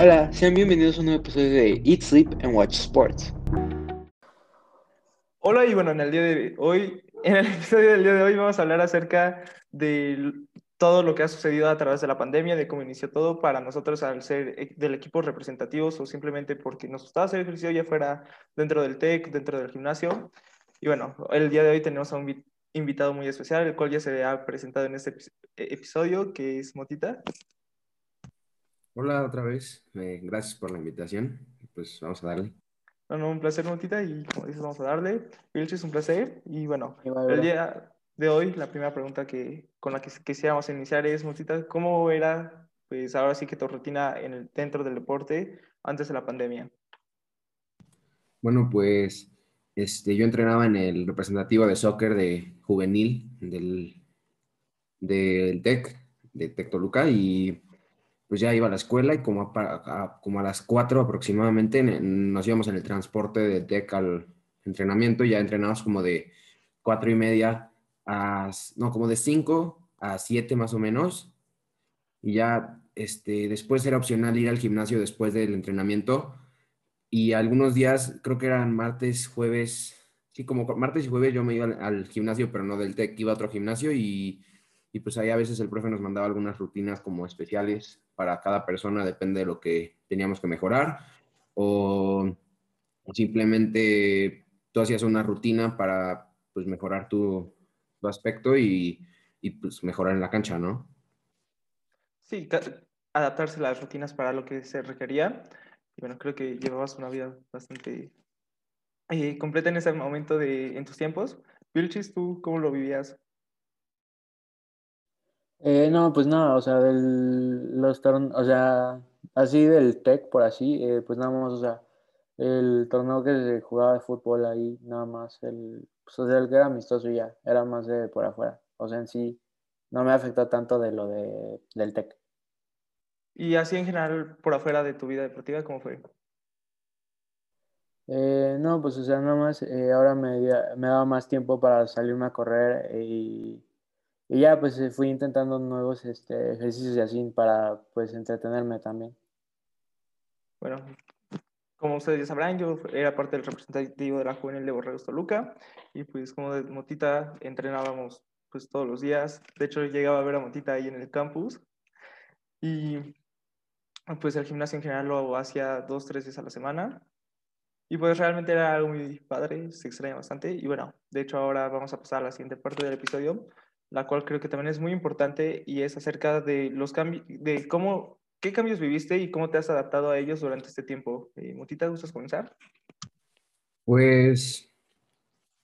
Hola, sean bienvenidos a un nuevo episodio de Eat, Sleep and Watch Sports. Hola y bueno, en el día de hoy, en el episodio del día de hoy vamos a hablar acerca de todo lo que ha sucedido a través de la pandemia, de cómo inició todo para nosotros al ser e, del equipo representativos o simplemente porque nos gustaba hacer ejercicio ya fuera dentro del TEC, dentro del gimnasio. Y bueno, el día de hoy tenemos a un invitado muy especial, el cual ya se ha presentado en este e, episodio, que es Motita. Hola otra vez, eh, gracias por la invitación. Pues vamos a darle. Bueno, un placer, Motita, y como dices, vamos a darle. Vilch, es un placer. Y bueno, el día de hoy, la primera pregunta que, con la que quisiéramos iniciar es, Motita, ¿cómo era, pues ahora sí que tu rutina en el, dentro del deporte antes de la pandemia? Bueno, pues este, yo entrenaba en el representativo de soccer de juvenil del, del TEC, de TEC Toluca, y pues ya iba a la escuela y como a, como a las 4 aproximadamente nos íbamos en el transporte de TEC al entrenamiento, ya entrenamos como de cuatro y media a, no, como de 5 a 7 más o menos. Y ya este, después era opcional ir al gimnasio después del entrenamiento. Y algunos días, creo que eran martes, jueves, sí, como martes y jueves yo me iba al, gimnasio, pero no del TEC, iba a otro gimnasio y, y pues ahí a veces el profe nos mandaba algunas rutinas como especiales para cada persona, depende de lo que teníamos que mejorar, o, simplemente tú hacías una rutina para pues, mejorar tu, aspecto y, y, pues mejorar en la cancha, ¿no? Sí, adaptarse las rutinas para lo que se requería. Y bueno, creo que llevabas una vida bastante eh, completa en ese momento de, en tus tiempos. Vilchis, ¿tú cómo lo vivías? Eh, no, pues nada, o sea, del, los torneos, o sea, así del TEC, por así, eh, pues nada más, o sea, el torneo que se jugaba de fútbol ahí, nada más, el, pues, o sea, el que era amistoso ya, era más de por afuera, o sea, en sí, no me afectó tanto de lo de, del TEC. Y así en general, por afuera de tu vida deportiva, ¿cómo fue? Eh, no, pues, o sea, nada más, ahora me, me daba más tiempo para salirme a correr y y ya pues eh, fui intentando nuevos este, ejercicios y así para pues entretenerme también. Bueno, como ustedes ya sabrán, yo era parte del representativo de la juvenil de Borregos Toluca y pues como de Motita entrenábamos pues todos los días. De hecho llegaba a ver a Motita ahí en el campus y pues el gimnasio en general lo hacía dos, tres veces a la semana. Y pues realmente era algo muy padre, se extraña bastante. Y bueno, de hecho ahora vamos a pasar a la siguiente parte del episodio, la cual creo que también es muy importante y es acerca de los cambios, de cómo, qué cambios viviste y cómo te has adaptado a ellos durante este tiempo. Eh, Mutita, ¿gustas comenzar? Pues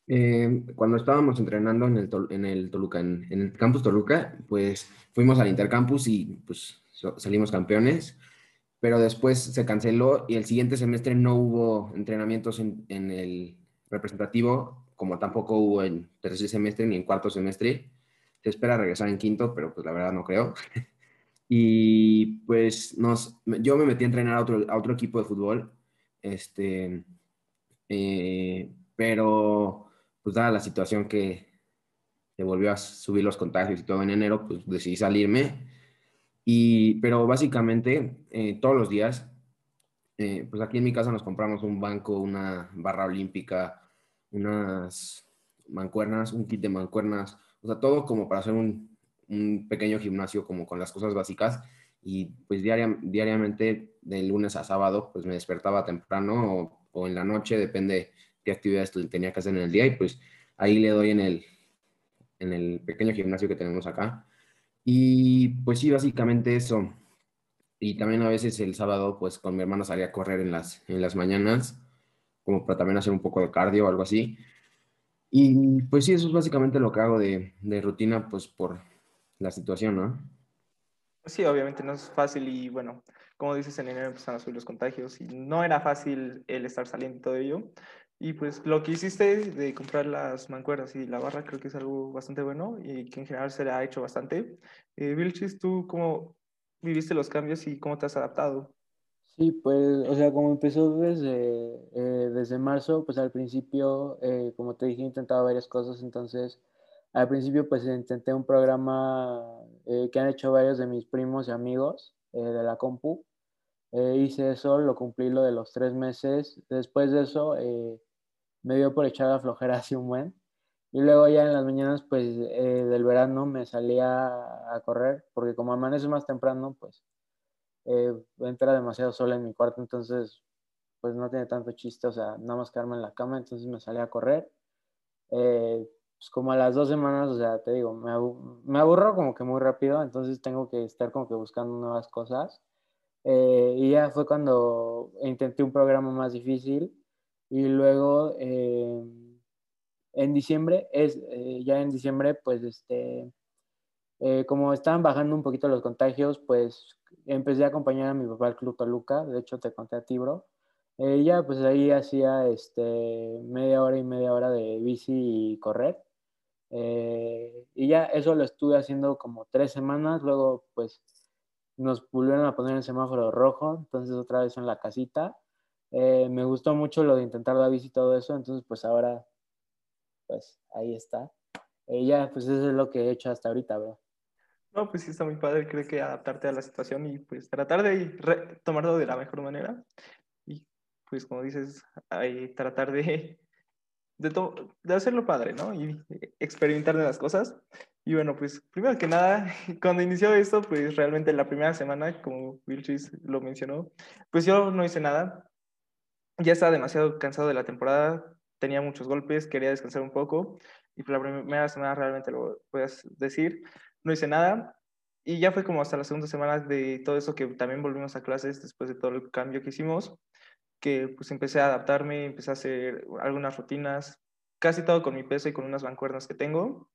eh, cuando estábamos entrenando en el, en el Toluca, en, el campus Toluca, pues fuimos al intercampus y pues salimos campeones, pero después se canceló y el siguiente semestre no hubo entrenamientos en, en el representativo, como tampoco hubo en tercer semestre ni en cuarto semestre se espera regresar en quinto, pero pues la verdad no creo. y pues nos, yo me metí a entrenar a otro, a otro equipo de fútbol, este, eh, pero pues dada la situación que se volvió a subir los contagios y todo en enero, pues decidí salirme. Y, pero básicamente eh, todos los días, eh, pues aquí en mi casa nos compramos un banco, una barra olímpica, unas mancuernas, un kit de mancuernas, o sea, todo como para hacer un, un pequeño gimnasio como con las cosas básicas y pues diariamente de lunes a sábado pues me despertaba temprano o, en la noche, depende qué actividades tenía que hacer en el día y pues ahí le doy en el, en el pequeño gimnasio que tenemos acá. Y pues sí, básicamente eso. Y también a veces el sábado pues con mi hermano salía a correr en las, en las mañanas como para también hacer un poco de cardio o algo así. Y pues sí, eso es básicamente lo que hago de, de rutina, pues por la situación, ¿no? Sí, obviamente no es fácil y bueno, como dices, en enero empezaron a subir los contagios y no era fácil el estar saliendo todo ello. Y pues lo que hiciste de comprar las mancuernas y la barra creo que es algo bastante bueno y que en general se le ha hecho bastante. Eh, Vilchis, ¿tú cómo viviste los cambios y cómo te has adaptado? Sí, pues, o sea, como empezó desde, eh, desde marzo, pues al principio, eh, como te dije, intentaba varias cosas, entonces al principio pues intenté un programa eh, que han hecho varios de mis primos y amigos de la compu, Eh, hice eso, lo cumplí lo de los tres meses. Después de eso, eh, me dio por echar la flojera así un buen. Y luego ya en las mañanas, pues eh, del verano me salía a correr, porque como amanece más temprano, pues entra demasiado sola en mi cuarto, entonces pues no tiene tanto chiste, o sea, nada más quedarme en la cama, entonces me salía a correr. pues como a las dos semanas, o sea, te digo, me, me aburro como que muy rápido, entonces tengo que estar como que buscando nuevas cosas. Eh, y ya fue cuando intenté un programa más difícil y luego eh, en diciembre, es, eh, ya en diciembre, pues este, como estaban bajando un poquito los contagios, pues empecé a acompañar a mi papá al Club Toluca, de hecho te conté a ti, bro. ya pues ahí hacía este, media hora y media hora de bici y correr. y ya eso lo estuve haciendo como tres semanas, luego pues nos volvieron a poner el semáforo rojo, entonces otra vez en la casita. Eh, me gustó mucho lo de intentar la bici y todo eso, entonces pues ahora, pues ahí está. Eh, ya, pues eso es lo que he hecho hasta ahorita, bro. No, pues sí está muy padre, creo que adaptarte a la situación y pues tratar de tomarlo de la mejor manera. Y pues como dices, ahí, tratar de, de, de hacerlo padre, ¿no? Y experimentar de las cosas. Y bueno, pues primero que nada, cuando inició esto, pues realmente la primera semana, como Wilchis lo mencionó, pues yo no hice nada. Ya estaba demasiado cansado de la temporada, tenía muchos golpes, quería descansar un poco. Y por la primera semana realmente lo puedes decir, no hice nada. Y ya fue como hasta la segunda semana de todo eso que también volvimos a clases después de todo el cambio que hicimos, que pues empecé a adaptarme, empecé a hacer algunas rutinas, casi todo con mi peso y con unas bancuernas que tengo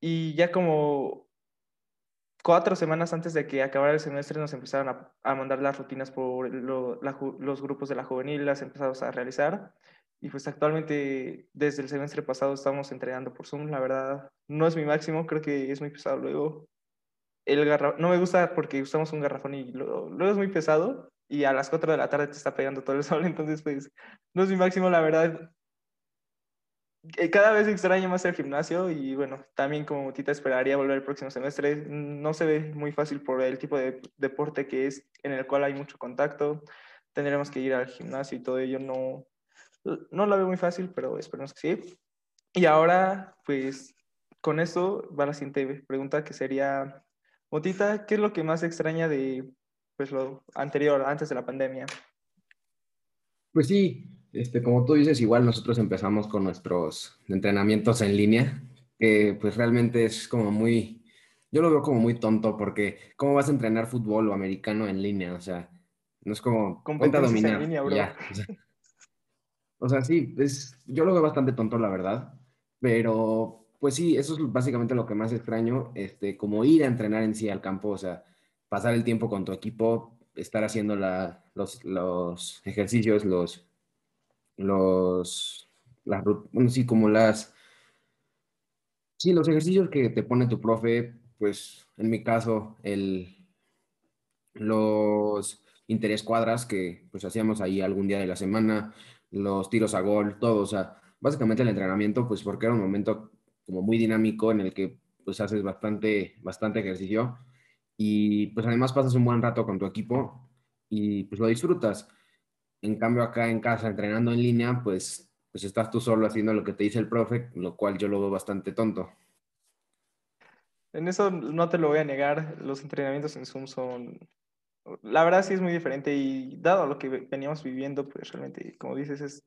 y ya como cuatro semanas antes de que acabara el semestre nos empezaron a mandar las rutinas por los grupos de la juvenil, las empezamos a realizar. Y pues actualmente desde el semestre pasado estamos entrenando por Zoom. La verdad no es mi máximo, creo que es muy pesado luego. El garra... No me gusta porque usamos un garrafón y luego, es muy pesado y a las 4 de la tarde te está pegando todo el sol, entonces pues no es mi máximo, la verdad. Eh, cada vez extraño más el gimnasio y bueno, también como Tita esperaría volver el próximo semestre, no se ve muy fácil por el tipo de deporte que es en el cual hay mucho contacto, tendremos que ir al gimnasio y todo ello, no, no lo veo muy fácil, pero esperemos que sí. Y ahora, pues con eso va la siguiente pregunta que sería, Motita, ¿qué es lo que más extraña de pues, lo anterior, antes de la pandemia? Pues sí, este, como tú dices, igual nosotros empezamos con nuestros entrenamientos en línea, que pues realmente es como muy, yo lo veo como muy tonto porque ¿cómo vas a entrenar fútbol o americano en línea? O sea, no es como cuenta dominar. En línea, bro. o, sea, sí, es, yo lo veo bastante tonto, la verdad, pero pues sí, eso es básicamente lo que más extraño, este, como ir a entrenar en sí al campo, o sea, pasar el tiempo con tu equipo, estar haciendo la, los, los ejercicios, los los, las, sí, como las, sí, los ejercicios que te pone tu profe, pues en mi caso, el, los interés cuadras que pues hacíamos ahí algún día de la semana, los tiros a gol, todo, o sea, básicamente el entrenamiento, pues porque era un momento como muy dinámico en el que pues haces bastante, bastante ejercicio y pues además pasas un buen rato con tu equipo y pues lo disfrutas. En cambio, acá en casa, entrenando en línea, pues, pues estás tú solo haciendo lo que te dice el profe, lo cual yo lo veo bastante tonto. En eso no te lo voy a negar, los entrenamientos en Zoom son, la verdad sí es muy diferente y dado lo que veníamos viviendo, pues realmente, como dices, es,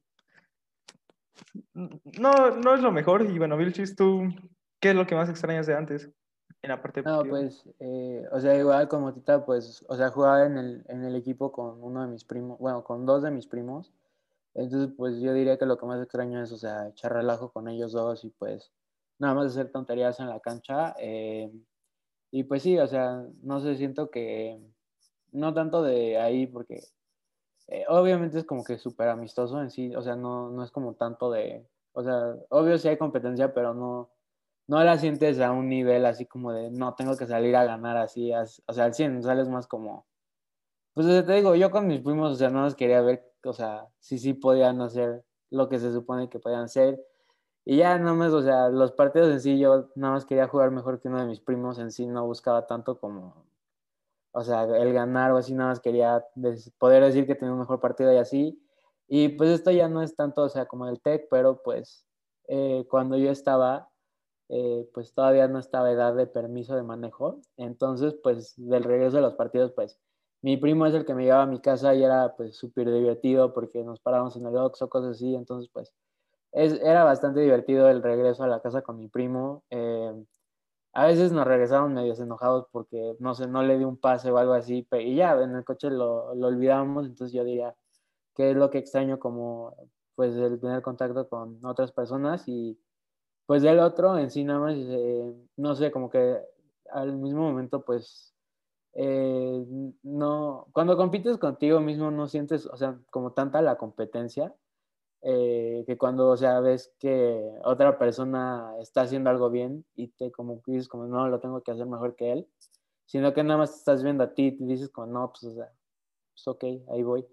no, no es lo mejor. Y bueno, Vilchis, ¿tú qué es lo que más extrañas de antes? en la parte No, pues, eh, o sea, igual como Tita, pues, o sea, jugaba en el, en el equipo con uno de mis primos, bueno, con dos de mis primos. Entonces, pues yo diría que lo que más extraño es, o sea, echar relajo con ellos dos y pues nada más hacer tonterías en la cancha. Eh, y pues sí, o sea, no sé, siento que no tanto de ahí porque eh, obviamente es como que súper amistoso en sí, o sea, no, no es como tanto de, o sea, obvio sí hay competencia, pero no, no la sientes a un nivel así como de, no, tengo que salir a ganar así, o sea, al 100, sales más como, pues te digo, yo con mis primos, o sea, no los quería ver, o sea, sí, sí podían hacer lo que se supone que podían hacer. Y ya no más, o sea, los partidos en sí, yo nada más quería jugar mejor que uno de mis primos en sí, no buscaba tanto como, o sea, el ganar o así, nada más quería poder decir que tenía un mejor partido y así. Y pues esto ya no es tanto, o sea, como el TEC, pero pues eh, cuando yo estaba, eh, pues todavía no estaba edad de permiso de manejo. Entonces, pues del regreso de los partidos, pues mi primo es el que me llevaba a mi casa y era pues súper divertido porque nos parábamos en el o cosas así. Entonces, pues es, era bastante divertido el regreso a la casa con mi primo. Eh, a veces nos regresábamos medios enojados porque, no sé, no le di un pase o algo así, y ya en el coche lo, lo olvidamos, entonces yo diría que es lo que extraño como, pues, el tener contacto con otras personas y, pues, del otro en sí nada más, eh, no sé, como que al mismo momento, pues, eh, no, cuando compites contigo mismo no sientes, o sea, como tanta la competencia, eh, que cuando, o sea, ves que otra persona está haciendo algo bien y te como dices como, no, lo tengo que hacer mejor que él, sino que nada más estás viendo a ti y dices como, no, pues, o sea, pues ok, ahí voy.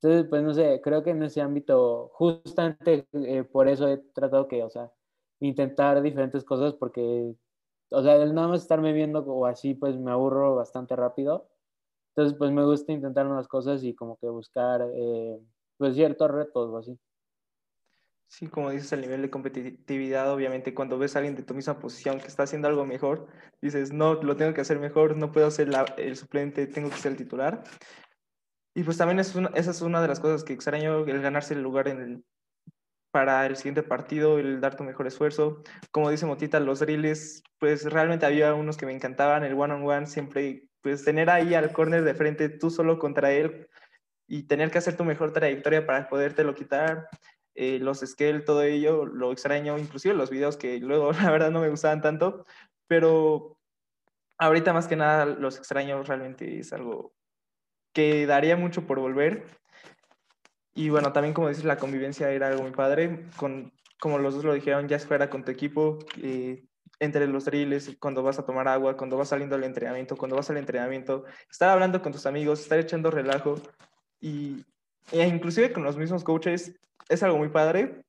Entonces, pues no sé, creo que en ese ámbito, justamente eh, por eso he tratado que, o sea, intentar diferentes cosas porque, o sea, el nada más estarme viendo o así, pues me aburro bastante rápido. Entonces, pues me gusta intentar nuevas cosas y como que buscar, eh, pues ciertos retos o así. Sí, como dices, el nivel de competitividad, obviamente, cuando ves a alguien de tu misma posición que está haciendo algo mejor, dices, no, lo tengo que hacer mejor, no puedo ser el suplente, tengo que ser el titular. Y pues también es esa es una de las cosas que extraño, el ganarse el lugar en el, para el siguiente partido, el dar tu mejor esfuerzo. Como dice Motita, los drills, pues realmente había unos que me encantaban, el one-on-one, siempre, pues tener ahí al corner de frente, tú solo contra él, y tener que hacer tu mejor trayectoria para podértelo quitar eh, los scale, todo ello, lo extraño, inclusive los videos que luego la verdad no me gustaban tanto, pero ahorita más que nada los extraño, realmente es algo que daría mucho por volver. Y bueno, también como dices, la convivencia era algo muy padre, con, como los dos lo dijeron, ya fuera con tu equipo, eh, entre los drills, cuando vas a tomar agua, cuando vas saliendo al entrenamiento, cuando vas al entrenamiento, estar hablando con tus amigos, estar echando relajo y e inclusive con los mismos coaches, es algo muy padre.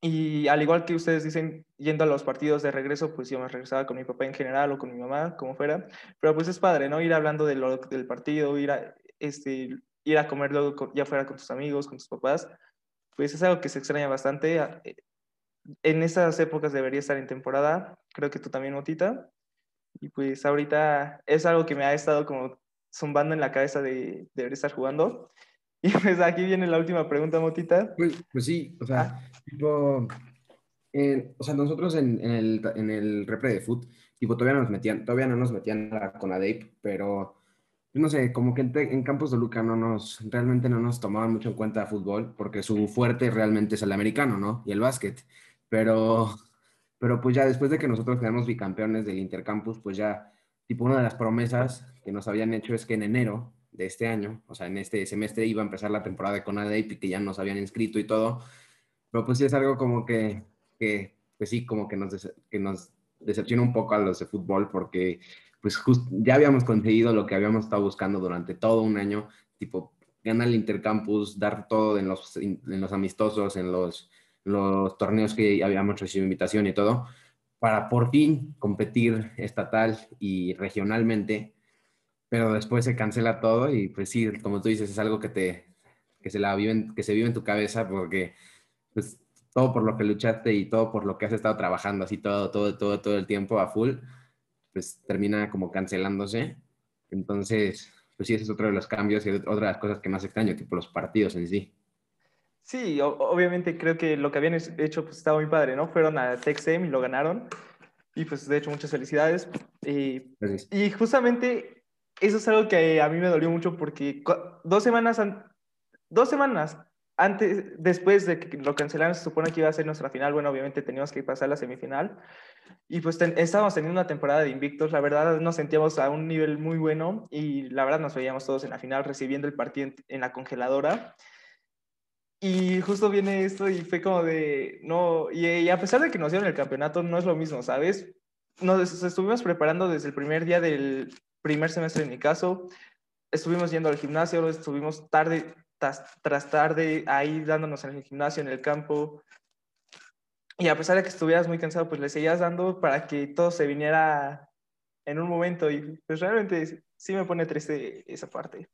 Y al igual que ustedes dicen, yendo a los partidos de regreso, pues yo me regresaba con mi papá en general o con mi mamá, como fuera. Pero pues es padre, ¿no? Ir hablando de del partido, ir a, este, ir a comer luego ya fuera con tus amigos, con tus papás. Pues es algo que se extraña bastante. Eh, en esas épocas debería estar en temporada. Creo que tú también, Motita. Y pues ahorita es algo que me ha estado como zumbando en la cabeza de debería estar jugando. Y pues aquí viene la última pregunta, Motita. Pues, pues sí, o sea, ah. tipo, o sea, nosotros en, en, el, en el repre de foot, tipo, todavía, nos metían, todavía no nos metían con ADAPE, pero pues, no sé, como que en, en, Campos de Luca no nos, realmente no nos tomaban mucho en cuenta fútbol, porque su fuerte realmente es el americano, ¿no? Y el básquet. Pero, pero pues ya después de que nosotros quedamos bicampeones del Intercampus, pues ya, tipo, una de las promesas que nos habían hecho es que en enero de este año, o sea, en este semestre iba a empezar la temporada de CONADE y que ya nos habían inscrito y todo, pero pues sí es algo como que, que pues sí, como que nos, que decepciona un poco a los de fútbol porque pues ya habíamos conseguido lo que habíamos estado buscando durante todo un año, tipo ganar el intercampus, dar todo en los, en los amistosos, en los, los torneos que habíamos recibido invitación y todo, para por fin competir estatal y regionalmente pero después se cancela todo y pues sí, como tú dices, es algo que te, que se la vive, que se vive en tu cabeza porque pues todo por lo que luchaste y todo por lo que has estado trabajando así todo, todo, todo, todo el tiempo a full, pues termina como cancelándose. Entonces, pues sí, ese es otro de los cambios y otra de las cosas que más extraño, tipo los partidos en sí. Sí, obviamente creo que lo que habían hecho pues estaba muy padre, ¿no? Fueron a Texem y lo ganaron. Y pues de hecho muchas felicidades. Y, y justamente eso es algo que a mí me dolió mucho porque dos semanas, dos semanas antes, después de que lo cancelaron, se supone que iba a ser nuestra final. Bueno, obviamente teníamos que pasar la semifinal. Y pues estábamos teniendo una temporada de invictos. La verdad, nos sentíamos a un nivel muy bueno y la verdad nos veíamos todos en la final recibiendo el partido en, la congeladora. Y justo viene esto y fue como de, no, y, y, a pesar de que nos dieron el campeonato, no es lo mismo, ¿sabes? Nos estuvimos preparando desde el primer día del, primer semestre en mi caso, estuvimos yendo al gimnasio, estuvimos tarde tras, tarde ahí dándonos en el gimnasio, en el campo. Y a pesar de que estuvieras muy cansado, pues le seguías dando para que todo se viniera en un momento. Y pues realmente sí me pone triste esa parte.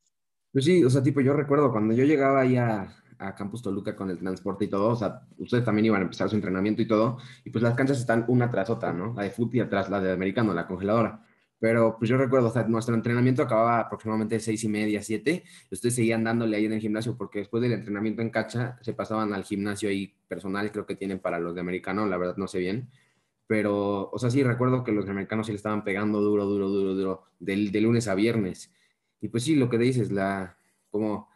Pues sí, o sea, tipo, yo recuerdo cuando yo llegaba ahí a, a Campus Toluca con el transporte y todo, o sea, ustedes también iban a empezar su entrenamiento y todo, y pues las canchas están una tras otra, ¿no? La de fútbol y atrás la de americano, la congeladora. Pero pues yo recuerdo, o sea, nuestro entrenamiento acababa aproximadamente seis y media, siete, ustedes seguían dándole ahí en el gimnasio, porque después del entrenamiento en cancha se pasaban al gimnasio ahí personal, creo que tienen para los de americano, la verdad no sé bien. Pero, o sea, sí, recuerdo que los de americanos sí le estaban pegando duro, duro, duro, duro, del, de lunes a viernes. Y pues sí, lo que dices, la, como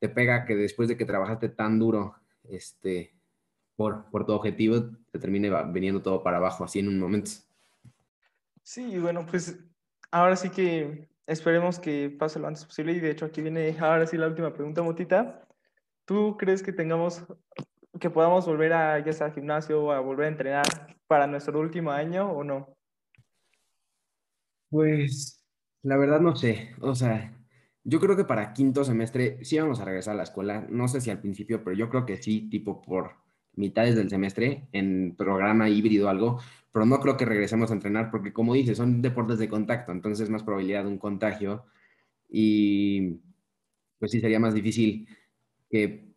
te pega que después de que trabajaste tan duro, este, por, por tu objetivo, te termine viniendo todo para abajo, así en un momento. Sí, bueno, pues ahora sí que esperemos que pase lo antes posible. Y de hecho, aquí viene ahora sí la última pregunta, Motita. ¿Tú crees que tengamos, que podamos volver a, ya al gimnasio o a volver a entrenar para nuestro último año o no? Pues, la verdad no sé. O sea, yo creo que para quinto semestre sí vamos a regresar a la escuela. No sé si al principio, pero yo creo que sí, tipo por mitades del semestre, en programa híbrido o algo, pero no creo que regresemos a entrenar porque, como dices, son deportes de contacto, entonces más probabilidad de un contagio y pues sí sería más difícil que,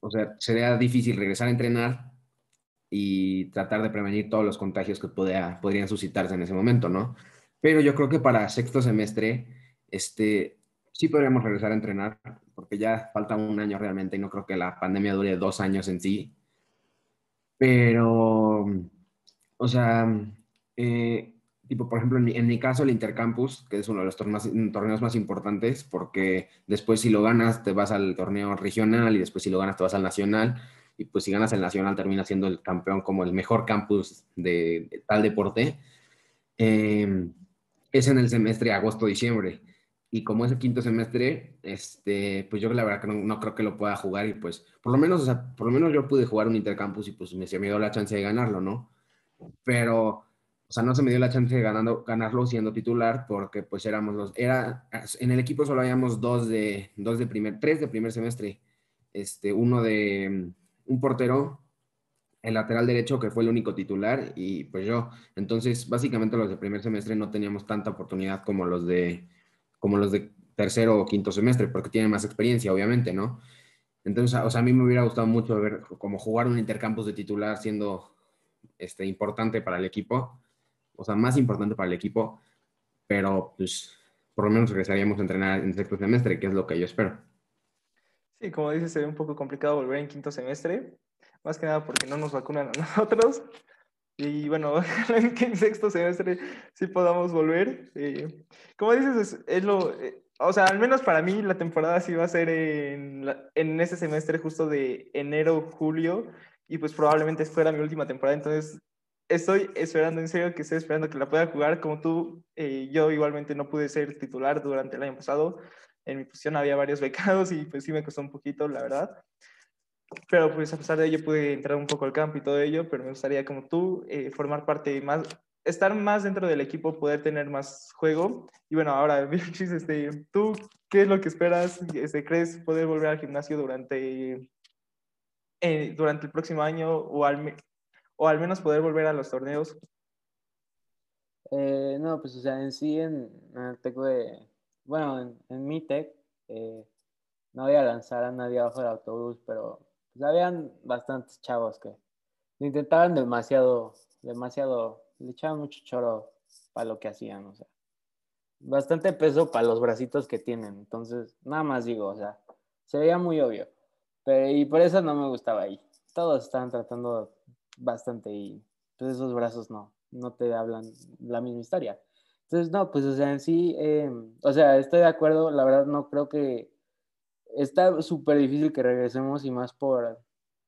o sea, sería difícil regresar a entrenar y tratar de prevenir todos los contagios que podrían suscitarse en ese momento, ¿no? Pero yo creo que para sexto semestre, este, sí podríamos regresar a entrenar, porque ya falta un año realmente y no creo que la pandemia dure dos años en sí. Pero, o sea, eh, tipo, por ejemplo, en mi, caso, el Intercampus, que es uno de los torneos, torneos más importantes, porque después si lo ganas te vas al torneo regional y después si lo ganas te vas al nacional. Y pues si ganas el nacional termina siendo el campeón como el mejor campus de, tal deporte. Eh, es en el semestre agosto-diciembre y como es el quinto semestre, este, pues yo la verdad que no, creo que lo pueda jugar y pues por lo menos, o sea, por lo menos yo pude jugar un intercampus y pues me, se me dio la chance de ganarlo, ¿no? Pero, o sea, no se me dio la chance de ganando, ganarlo siendo titular porque pues éramos los, era, en el equipo solo habíamos dos de, dos de primer, tres de primer semestre, este, uno de un portero, el lateral derecho que fue el único titular y pues yo, entonces básicamente los de primer semestre no teníamos tanta oportunidad como los de como los de tercero o quinto semestre, porque tienen más experiencia, obviamente, ¿no? Entonces, o sea, a mí me hubiera gustado mucho ver como jugar un intercampus de titular siendo este, importante para el equipo, o sea, más importante para el equipo, pero pues por lo menos regresaríamos a entrenar en sexto semestre, que es lo que yo espero. Sí, como dices, sería un poco complicado volver en quinto semestre, más que nada porque no nos vacunan a nosotros, y bueno, en que en sexto semestre sí podamos volver. Eh, como dices, es, lo, eh, o sea, al menos para mí la temporada sí va a ser en, en ese semestre justo de enero, julio, y pues probablemente fuera mi última temporada, entonces estoy esperando, en serio, que estoy esperando que la pueda jugar como tú. Eh, yo igualmente no pude ser titular durante el año pasado, en mi posición había varios becados y pues sí me costó un poquito, la verdad. Pero pues a pesar de ello pude entrar un poco al campo y todo ello, pero me gustaría como tú eh, formar parte más, estar más dentro del equipo, poder tener más juego. Y bueno, ahora, este, ¿tú qué es lo que esperas? Este, ¿Crees poder volver al gimnasio durante, eh, durante el próximo año o al, o al menos poder volver a los torneos? Eh, no, pues o sea, en sí, en, el TEC de, bueno, en, en mi TEC, no voy a lanzar a nadie abajo del autobús, pero pues habían bastantes chavos que intentaban demasiado, demasiado, le echaban mucho choro para lo que hacían, o sea, bastante peso para los bracitos que tienen, entonces, nada más digo, o sea, se veía muy obvio, pero, y por eso no me gustaba ahí, todos estaban tratando bastante y pues esos brazos no, no te hablan la misma historia. Entonces, no, pues, o sea, en sí, eh, o sea, estoy de acuerdo, la verdad no creo que está súper difícil que regresemos y más por,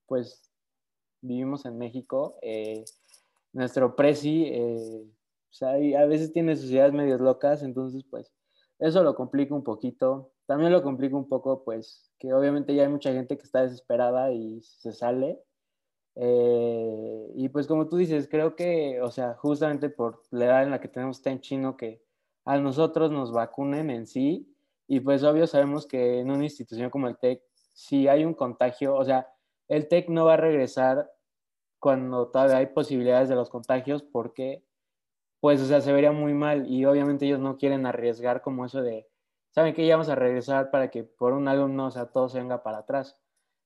pues, vivimos en México. Eh, nuestro presi, eh, a veces tiene sus ideas locas, entonces, pues, eso lo complica un poquito. También lo complica un poco, pues, que obviamente ya hay mucha gente que está desesperada y se sale. Eh, y pues como tú dices, creo que, o sea, justamente por la edad en la que tenemos está en chino que a nosotros nos vacunen en sí, y pues obvio sabemos que en una institución como el TEC, si hay un contagio, o sea, el TEC no va a regresar cuando todavía hay posibilidades de los contagios porque pues, o sea, se vería muy mal y obviamente ellos no quieren arriesgar como eso de, saben que ya vamos a regresar para que por un alumno, o sea, todo se venga para atrás.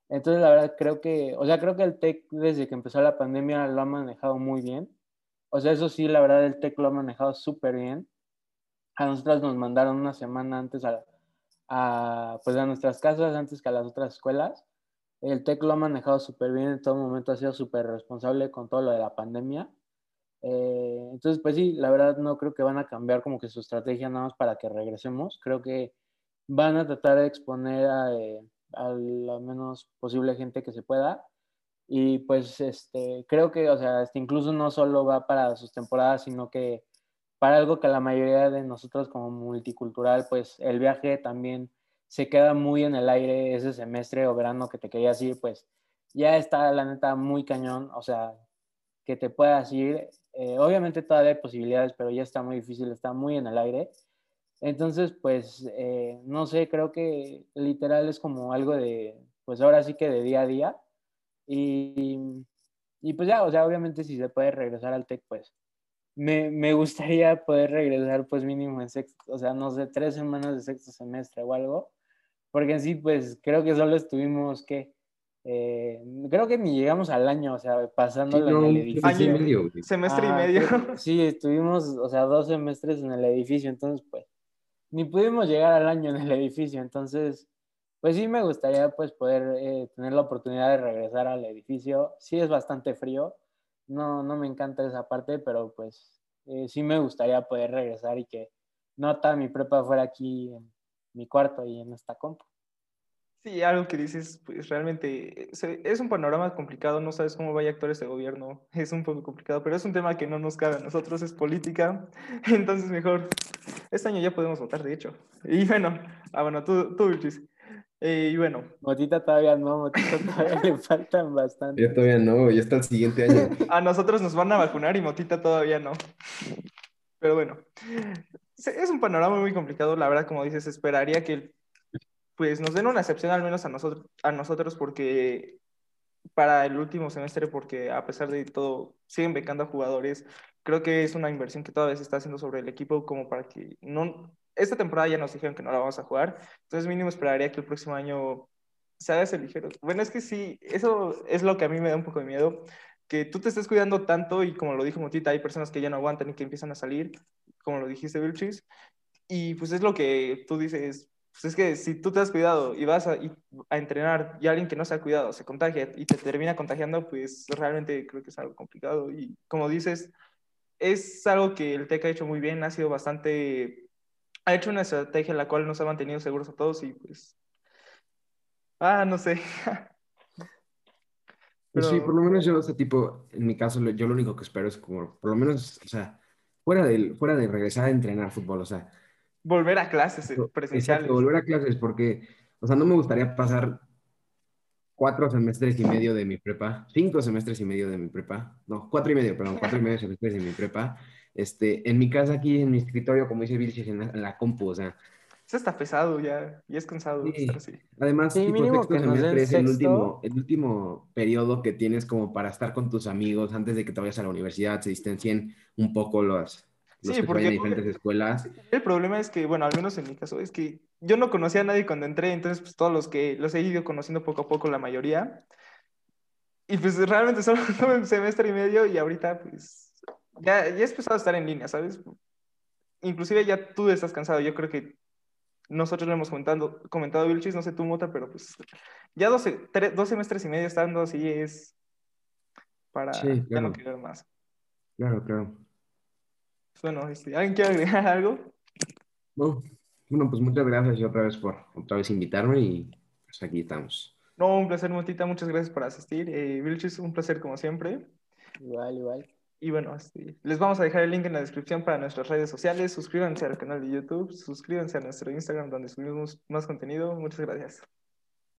Entonces, la verdad, creo que, o sea, creo que el TEC desde que empezó la pandemia lo ha manejado muy bien. O sea, eso sí, la verdad, el TEC lo ha manejado súper bien. A nosotros nos mandaron una semana antes a, a, pues, a nuestras casas, antes que a las otras escuelas. El TEC lo ha manejado súper bien, en todo momento ha sido súper responsable con todo lo de la pandemia. Eh, entonces, pues sí, la verdad no creo que van a cambiar como que su estrategia nada más para que regresemos. Creo que van a tratar de exponer a, eh, a la menos posible gente que se pueda. Y pues este, creo que, o sea, este incluso no solo va para sus temporadas, sino que para algo que la mayoría de nosotros como multicultural, pues el viaje también se queda muy en el aire ese semestre o verano que te querías ir, pues ya está la neta muy cañón, o sea, que te puedas ir. Eh, obviamente todavía hay posibilidades, pero ya está muy difícil, está muy en el aire. Entonces, pues, eh, no sé, creo que literal es como algo de, pues ahora sí que de día a día. Y, y pues ya, o sea, obviamente si se puede regresar al TEC, pues me, me, gustaría poder regresar pues mínimo en sexto, o sea, no sé, tres semanas de sexto semestre o algo, porque en sí, pues creo que solo estuvimos, ¿qué? Eh, creo que ni llegamos al año, o sea, pasando Sí, no, en el edificio. año y medio. Semestre Ah, y medio. creo- Sí, estuvimos, o sea, dos semestres en el edificio, entonces, pues, ni pudimos llegar al año en el edificio, entonces, pues sí me gustaría, pues, poder eh, tener la oportunidad de regresar al edificio. Sí es bastante frío, no, no me encanta esa parte, pero pues eh, sí me gustaría poder regresar y que no toda mi prepa fuera aquí en mi cuarto y en esta compu. Sí, algo que dices, pues realmente se- es un panorama complicado, no sabes cómo vaya a actuar este gobierno, es un poco complicado, pero es un tema que no nos cabe a nosotros, es política, entonces mejor, este año ya podemos votar, de hecho. Y bueno, ah, bueno, tú, tú Vilchis. Eh, y bueno, Motita todavía no, Motita todavía le faltan bastante. Yo todavía no, ya está el siguiente año. a nosotros nos van a vacunar y Motita todavía no. Pero bueno, es un panorama muy complicado, la verdad, como dices, esperaría que pues nos den una excepción al menos a nosotros, a nosotros porque para el último semestre, porque a pesar de todo, siguen becando a jugadores. Creo que es una inversión que todavía se está haciendo sobre el equipo como para que no... Esta temporada ya nos dijeron que no la vamos a jugar, entonces mínimo esperaría que el próximo año se haga ese ligero. Bueno, es que sí, eso es lo que a mí me da un poco de miedo, que tú te estés cuidando tanto y como lo dijo Motita, hay personas que ya no aguantan y que empiezan a salir, como lo dijiste, Vilchis, y pues es lo que tú dices, pues es que si tú te has cuidado y vas a, y- a entrenar y alguien que no se ha cuidado se contagia y te termina contagiando, pues realmente creo que es algo complicado. Y como dices, es algo que el TEC ha hecho muy bien, ha sido bastante, ha hecho una estrategia en la cual nos ha mantenido seguros a todos y pues, ah, no sé. Pues sí, Pero- por lo menos yo, este tipo, en mi caso, yo lo único que espero es como, por lo menos, o sea, fuera de, fuera de regresar a entrenar fútbol, o sea, Volver a clases eh, presenciales. exacto, volver a clases, porque, o sea, no me gustaría pasar cuatro semestres y medio de mi prepa, cinco semestres y medio de mi prepa, no, cuatro y medio, perdón, cuatro y medio semestres de mi prepa, este, en mi casa aquí, en mi escritorio, como dice Vilchis, en la, en la compu, o sea, Eso está pesado ya, y es cansado Sí. estar así. Además, Sí, tipo, que semestre es el último, el último periodo que tienes como para estar con tus amigos antes de que te vayas a la universidad, se distancien un poco los, los Sí, que porque- vayan a diferentes escuelas. El problema es que, bueno, al menos en mi caso, es que yo no conocía a nadie cuando entré, entonces pues todos los que los he ido conociendo poco a poco, la mayoría. Y pues realmente solo un semestre y medio y ahorita pues ya, ya he empezado a estar en línea, ¿sabes? Inclusive ya tú estás cansado, yo creo que nosotros lo hemos comentado, comentado Vilchis, no sé tú, Mota, pero pues ya dos, se- tre- dos semestres y medio estando así es para Sí, ya no claro. querer más. Claro, claro. Bueno, este, ¿alguien quiere agregar algo? No, bueno, pues muchas gracias y otra vez por otra vez invitarme y pues aquí estamos. No, un placer, Motita. Muchas gracias por asistir. Eh, Vilchis, un placer como siempre. Igual, igual. Y bueno, les vamos a dejar el link en la descripción para nuestras redes sociales. Suscríbanse al canal de YouTube, suscríbanse a nuestro Instagram donde subimos más contenido. Muchas gracias.